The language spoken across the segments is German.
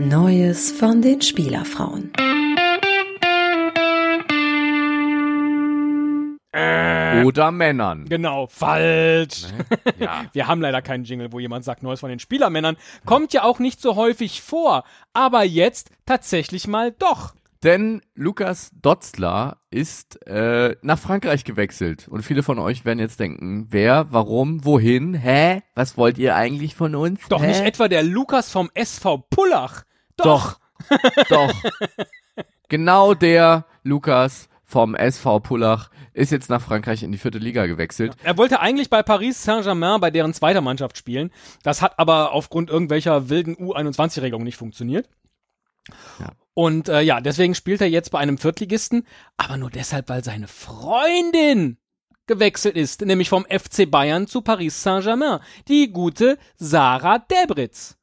Neues von den Spielerfrauen. Oder Männern. Genau, falsch. Ja. Wir haben leider keinen Jingle, wo jemand sagt Neues von den Spielermännern. Kommt ja auch nicht so häufig vor. Aber jetzt tatsächlich mal doch. Denn Lukas Dotzler ist äh, nach Frankreich gewechselt. Und viele von euch werden jetzt denken, wer, warum, wohin, hä? Was wollt ihr eigentlich von uns? Doch hä? nicht etwa der Lukas vom SV Pullach. Doch. Doch. Genau der Lukas vom SV Pullach ist jetzt nach Frankreich in die vierte Liga gewechselt. Er wollte eigentlich bei Paris Saint-Germain bei deren zweiter Mannschaft spielen. Das hat aber aufgrund irgendwelcher wilden U21-Regelungen nicht funktioniert. Ja. Und äh, ja, deswegen spielt er jetzt bei einem Viertligisten, aber nur deshalb, weil seine Freundin gewechselt ist, nämlich vom FC Bayern zu Paris Saint-Germain, die gute Sarah Debritz.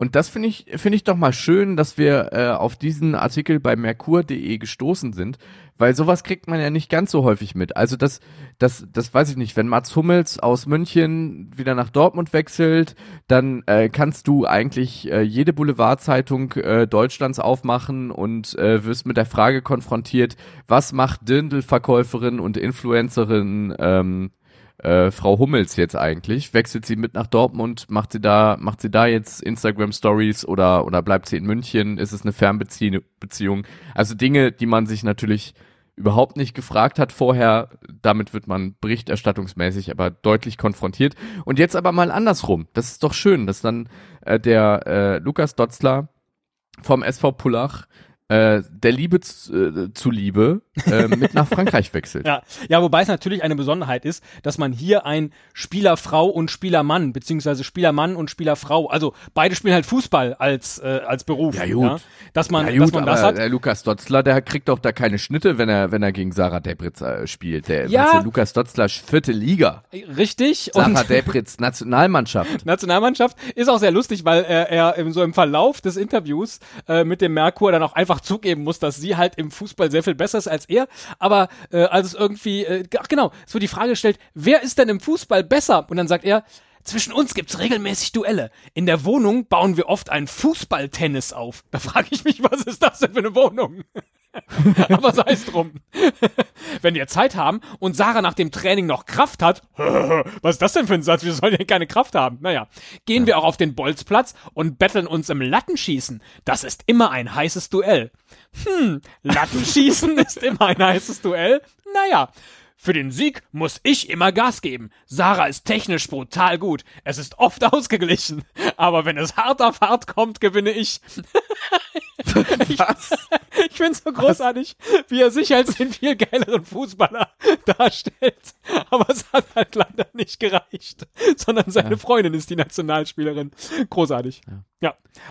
Und das finde ich, finde ich doch mal schön, dass wir äh, auf diesen Artikel bei merkur.de gestoßen sind, weil sowas kriegt man ja nicht ganz so häufig mit. Also das, das, das weiß ich nicht. Wenn Mats Hummels aus München wieder nach Dortmund wechselt, dann äh, kannst du eigentlich äh, jede Boulevardzeitung äh, Deutschlands aufmachen und äh, wirst mit der Frage konfrontiert, was macht Dirndl-Verkäuferin und Influencerin ähm, äh, Frau Hummels jetzt eigentlich? Wechselt sie mit nach Dortmund? Macht sie da, macht sie da jetzt Instagram Stories oder, oder bleibt sie in München? Ist es eine Fernbeziehung? Beziehung? Also Dinge, die man sich natürlich überhaupt nicht gefragt hat vorher. Damit wird man berichterstattungsmäßig aber deutlich konfrontiert. Und jetzt aber mal andersrum. Das ist doch schön, dass dann äh, der äh, Lukas Dotzler vom SV Pullach äh, der Liebe zu, äh, zuliebe äh, mit nach Frankreich wechselt. Ja, ja, wobei es natürlich eine Besonderheit ist, dass man hier ein Spielerfrau und Spielermann, beziehungsweise Spielermann und Spielerfrau, also beide spielen halt Fußball als, äh, als Beruf. Ja, gut. Dass man, Ja, dass gut, man das hat. der Lukas Dotzler, der kriegt doch da keine Schnitte, wenn er, wenn er gegen Sarah Debritz äh, spielt. Der, Ja. du, Lukas Dotzler, vierte Liga. Richtig. Sarah und Debritz, Nationalmannschaft. Nationalmannschaft ist auch sehr lustig, weil er, er so im Verlauf des Interviews äh, mit dem Merkur dann auch einfach zugeben muss, dass sie halt im Fußball sehr viel besser ist als er. Aber äh, als es irgendwie, äh, ach genau, es wird die Frage gestellt, wer ist denn im Fußball besser? Und dann sagt er, zwischen uns gibt's regelmäßig Duelle. In der Wohnung bauen wir oft ein Fußballtennis auf. Da frage ich mich, was ist das denn für eine Wohnung? Aber sei es drum. Wenn wir Zeit haben und Sarah nach dem Training noch Kraft hat, was ist das denn für ein Satz? Wir sollen ja keine Kraft haben. Naja, gehen wir auch auf den Bolzplatz und betteln uns im Lattenschießen. Das ist immer ein heißes Duell. Hm, Lattenschießen ist immer ein heißes Duell? Naja. Für den Sieg muss ich immer Gas geben. Sarah ist technisch brutal gut. Es ist oft ausgeglichen. Aber wenn es hart auf hart kommt, gewinne ich. Was? Ich find's so großartig, wie er sich als den viel geileren Fußballer darstellt. Aber es hat halt leider nicht gereicht. Sondern seine Freundin ist die Nationalspielerin. Großartig. Ja.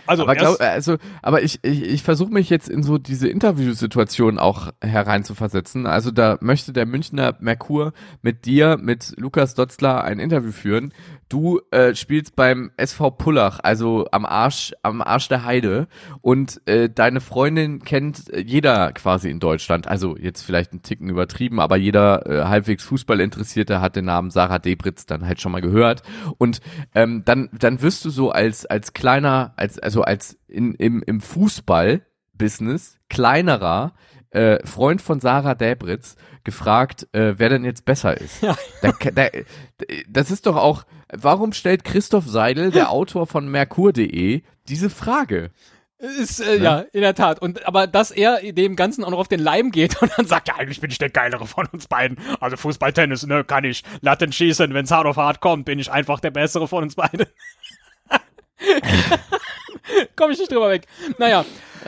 Also, aber, glaub, also, aber ich, ich, ich versuche mich jetzt in so diese Interviewsituation auch hereinzuversetzen. Also da möchte der Münchner Merkur mit dir, mit Lukas Dotzler ein Interview führen. Du äh, spielst beim SV Pullach, also am Arsch, am Arsch der Heide. Und äh, deine Freundin kennt jeder quasi in Deutschland. Also jetzt vielleicht ein Ticken übertrieben, aber jeder äh, halbwegs Fußballinteressierte hat den Namen Sarah Debritz dann halt schon mal gehört. Und ähm, dann, dann wirst du so als, als kleiner, als, also als in, im, im Fußball-Business kleinerer äh, Freund von Sarah Debritz gefragt, äh, wer denn jetzt besser ist. Ja. Da, da, das ist doch auch, warum stellt Christoph Seidel, der Autor von Merkur.de, diese Frage? ist, äh, ja, in der Tat. Und, aber dass er dem Ganzen auch noch auf den Leim geht und dann sagt, ja, eigentlich bin ich der Geilere von uns beiden. Also Fußball, Tennis, ne, kann ich. Latten schießen, wenn's hart auf hart kommt, bin ich einfach der Bessere von uns beiden. Komm ich nicht drüber weg. Naja,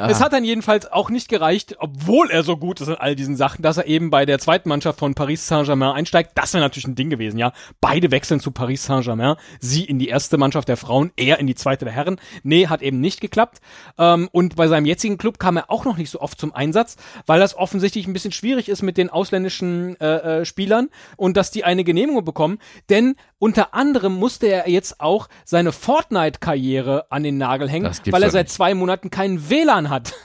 es hat dann jedenfalls auch nicht gereicht, obwohl er so gut ist in all diesen Sachen, dass er eben bei der zweiten Mannschaft von Paris Saint-Germain einsteigt. Das wäre natürlich ein Ding gewesen, ja. Beide wechseln zu Paris Saint-Germain. Sie in die erste Mannschaft der Frauen, er in die zweite der Herren. Nee, hat eben nicht geklappt. Ähm, und bei seinem jetzigen Club kam er auch noch nicht so oft zum Einsatz, weil das offensichtlich ein bisschen schwierig ist mit den ausländischen äh, äh, Spielern und dass die eine Genehmigung bekommen. Denn unter anderem musste er jetzt auch seine Fortnite-Karriere an den Nagel hängen, weil er seit zwei Monaten keinen WLAN hat.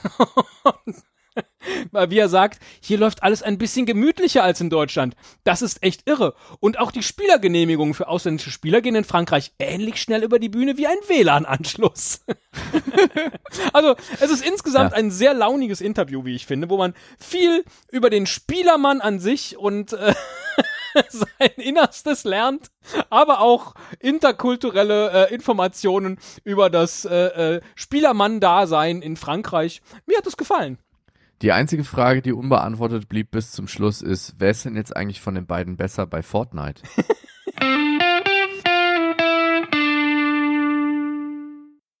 wie er sagt, hier läuft alles ein bisschen gemütlicher als in Deutschland. Das ist echt irre. Und auch die Spielergenehmigungen für ausländische Spieler gehen in Frankreich ähnlich schnell über die Bühne wie ein WLAN-Anschluss. also es ist insgesamt ja. ein sehr launiges Interview, wie ich finde, wo man viel über den Spielermann an sich und äh, sein Innerstes lernt, aber auch interkulturelle äh, Informationen über das äh, äh, Spielermann-Dasein in Frankreich. Mir hat es gefallen. Die einzige Frage, die unbeantwortet blieb bis zum Schluss, ist, wer ist denn jetzt eigentlich von den beiden besser bei Fortnite?